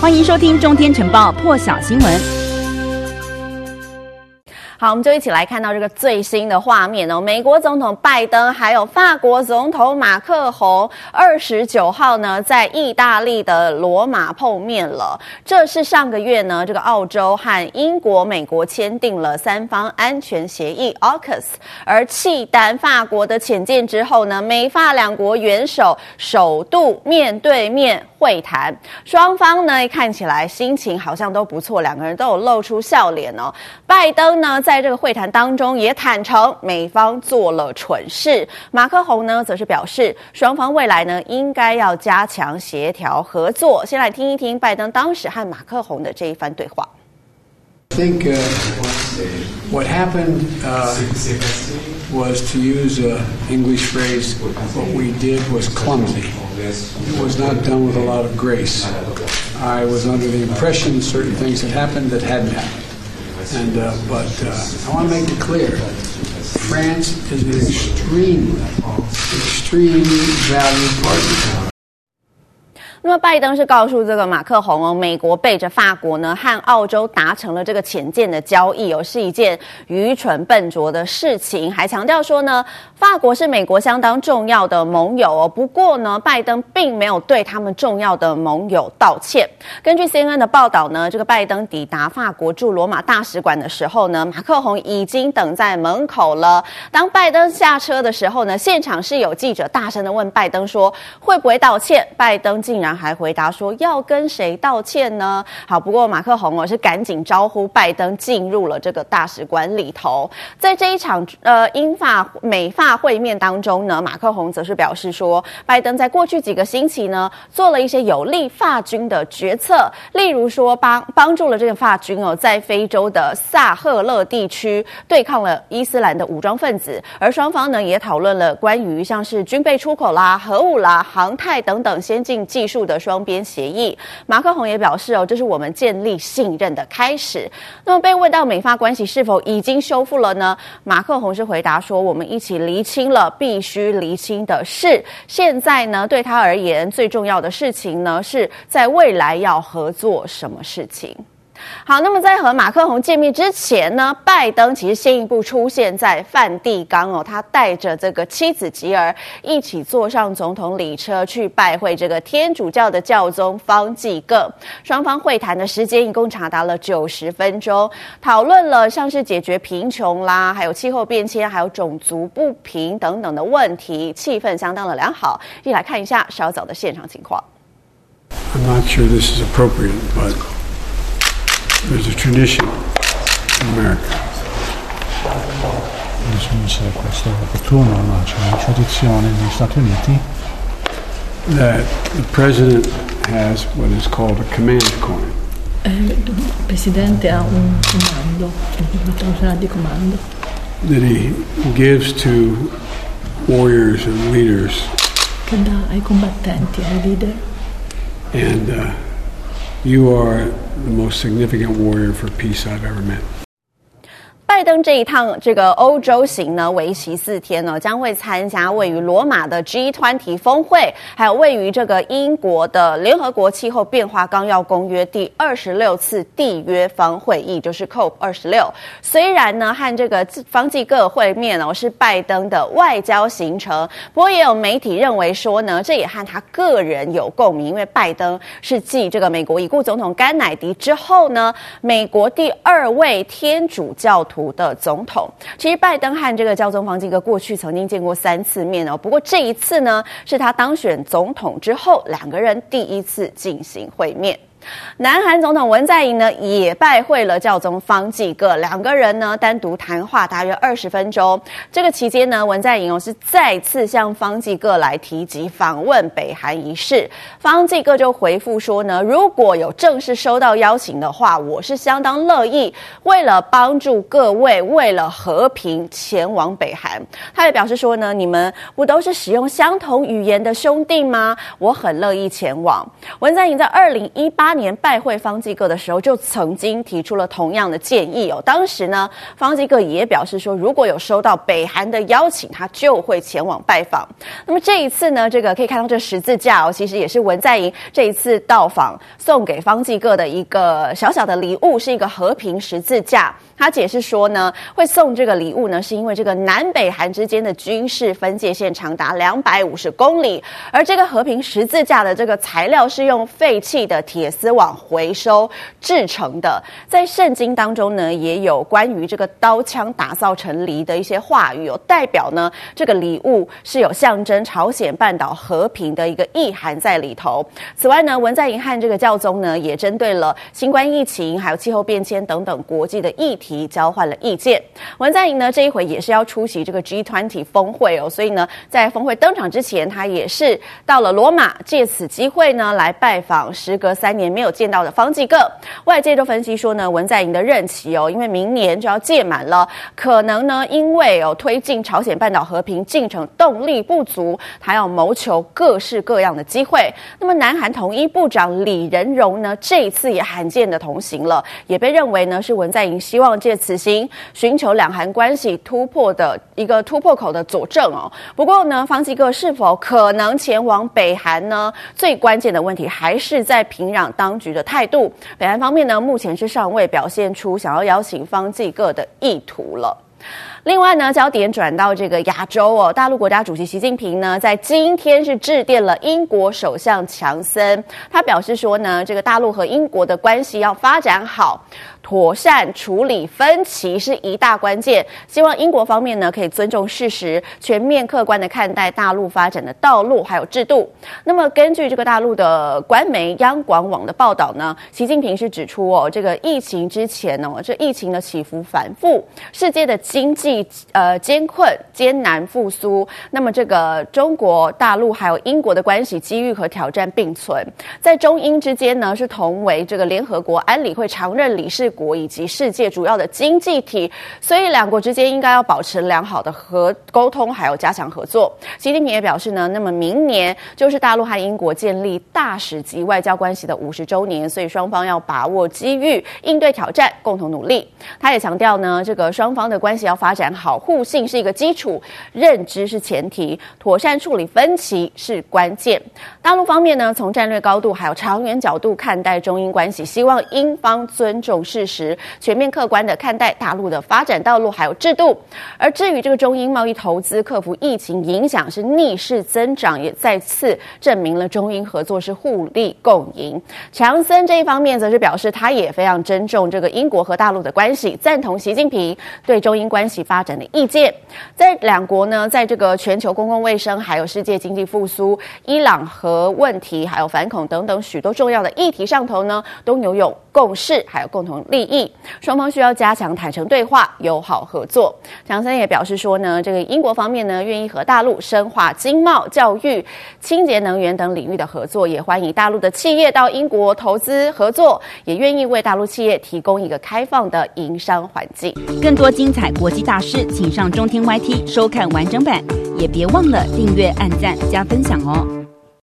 欢迎收听《中天晨报》破晓新闻。好，我们就一起来看到这个最新的画面哦。美国总统拜登还有法国总统马克宏，二十九号呢在意大利的罗马碰面了。这是上个月呢，这个澳洲和英国、美国签订了三方安全协议 （AUKUS），而契丹法国的潜舰之后呢，美法两国元首首度面对面会谈，双方呢看起来心情好像都不错，两个人都有露出笑脸哦。拜登呢，在这个会谈当中也坦诚美方做了蠢事，马克宏呢则是表示双方未来呢应该要加强协调合作。先来听一听拜登当时和马克宏的这一番对话。I think what happened was to use an English phrase. What we did was clumsy. It was not done with a lot of grace. I was under the impression certain things had happened that hadn't happened. And, uh, but uh, I want to make it clear, France is an extreme, extreme valued partner. 那么拜登是告诉这个马克宏哦，美国背着法国呢和澳洲达成了这个潜舰的交易哦，是一件愚蠢笨拙的事情，还强调说呢，法国是美国相当重要的盟友哦。不过呢，拜登并没有对他们重要的盟友道歉。根据 CNN 的报道呢，这个拜登抵达法国驻罗马大使馆的时候呢，马克宏已经等在门口了。当拜登下车的时候呢，现场是有记者大声的问拜登说会不会道歉，拜登竟然。还回答说要跟谁道歉呢？好，不过马克宏哦是赶紧招呼拜登进入了这个大使馆里头。在这一场呃英法美法会面当中呢，马克宏则是表示说，拜登在过去几个星期呢做了一些有利法军的决策，例如说帮帮助了这个法军哦在非洲的萨赫勒地区对抗了伊斯兰的武装分子，而双方呢也讨论了关于像是军备出口啦、核武啦、航太等等先进技术。的双边协议，马克宏也表示哦，这是我们建立信任的开始。那么被问到美法关系是否已经修复了呢？马克宏是回答说，我们一起厘清了必须厘清的事。现在呢，对他而言最重要的事情呢，是在未来要合作什么事情。好，那么在和马克宏见面之前呢，拜登其实先一步出现在梵蒂冈哦，他带着这个妻子吉尔一起坐上总统礼车去拜会这个天主教的教宗方济各。双方会谈的时间一共长达了九十分钟，讨论了像是解决贫穷啦，还有气候变迁，还有种族不平等等的问题，气氛相当的良好。一起来看一下稍早的现场情况。I'm not sure this is appropriate, but There's a tradition in America. That the president has what is called a command coin. Il presidente ha un comando, una di comando. That he gives to warriors and leaders. Che dà ai combattenti, ai leader. And uh, you are the most significant warrior for peace I've ever met. 拜登这一趟这个欧洲行呢，为期四天呢，将会参加位于罗马的 G20 峰会，还有位于这个英国的联合国气候变化纲要公约第二十六次缔约方会议，就是 COP 二十六。虽然呢，和这个方济各会面哦，是拜登的外交行程，不过也有媒体认为说呢，这也和他个人有共鸣，因为拜登是继这个美国已故总统甘乃迪之后呢，美国第二位天主教徒。的总统，其实拜登和这个教宗方济各过去曾经见过三次面哦，不过这一次呢，是他当选总统之后，两个人第一次进行会面。南韩总统文在寅呢也拜会了教宗方济各，两个人呢单独谈话大约二十分钟。这个期间呢，文在寅哦是再次向方济各来提及访问北韩一事，方济各就回复说呢，如果有正式收到邀请的话，我是相当乐意为了帮助各位，为了和平前往北韩。他也表示说呢，你们不都是使用相同语言的兄弟吗？我很乐意前往。文在寅在二零一八。年拜会方济各的时候，就曾经提出了同样的建议哦。当时呢，方济各也表示说，如果有收到北韩的邀请，他就会前往拜访。那么这一次呢，这个可以看到这十字架哦，其实也是文在寅这一次到访送给方济各的一个小小的礼物，是一个和平十字架。他解释说呢，会送这个礼物呢，是因为这个南北韩之间的军事分界线长达两百五十公里，而这个和平十字架的这个材料是用废弃的铁丝网回收制成的。在圣经当中呢，也有关于这个刀枪打造成犁的一些话语，有代表呢，这个礼物是有象征朝鲜半岛和平的一个意涵在里头。此外呢，文在寅和这个教宗呢，也针对了新冠疫情还有气候变迁等等国际的议题。交换了意见，文在寅呢这一回也是要出席这个 G 团体峰会哦，所以呢在峰会登场之前，他也是到了罗马，借此机会呢来拜访时隔三年没有见到的方济各。外界都分析说呢，文在寅的任期哦，因为明年就要届满了，可能呢因为哦推进朝鲜半岛和平进程动力不足，他要谋求各式各样的机会。那么南韩统一部长李仁荣呢这一次也罕见的同行了，也被认为呢是文在寅希望。借此行寻求两韩关系突破的一个突破口的佐证哦。不过呢，方济各是否可能前往北韩呢？最关键的问题还是在平壤当局的态度。北韩方面呢，目前是尚未表现出想要邀请方济各的意图了。另外呢，焦点转到这个亚洲哦，大陆国家主席习近平呢，在今天是致电了英国首相强森，他表示说呢，这个大陆和英国的关系要发展好。妥善处理分歧是一大关键，希望英国方面呢可以尊重事实，全面客观的看待大陆发展的道路还有制度。那么根据这个大陆的官媒央广网的报道呢，习近平是指出哦，这个疫情之前哦，这疫情的起伏反复，世界的经济呃艰困艰难复苏，那么这个中国大陆还有英国的关系机遇和挑战并存，在中英之间呢是同为这个联合国安理会常任理事国以及世界主要的经济体，所以两国之间应该要保持良好的和沟通，还有加强合作。习近平也表示呢，那么明年就是大陆和英国建立大使级外交关系的五十周年，所以双方要把握机遇，应对挑战，共同努力。他也强调呢，这个双方的关系要发展好，互信是一个基础，认知是前提，妥善处理分歧是关键。大陆方面呢，从战略高度还有长远角度看待中英关系，希望英方尊重事，时全面客观的看待大陆的发展道路还有制度。而至于这个中英贸易投资克服疫情影响是逆势增长，也再次证明了中英合作是互利共赢。强森这一方面则是表示，他也非常尊重这个英国和大陆的关系，赞同习近平对中英关系发展的意见。在两国呢，在这个全球公共卫生、还有世界经济复苏、伊朗核问题、还有反恐等等许多重要的议题上头呢，都拥有共识，还有共同利利益，双方需要加强坦诚对话、友好合作。强森也表示说呢，这个英国方面呢，愿意和大陆深化经贸、教育、清洁能源等领域的合作，也欢迎大陆的企业到英国投资合作，也愿意为大陆企业提供一个开放的营商环境。更多精彩国际大事，请上中天 YT 收看完整版，也别忘了订阅、按赞、加分享哦。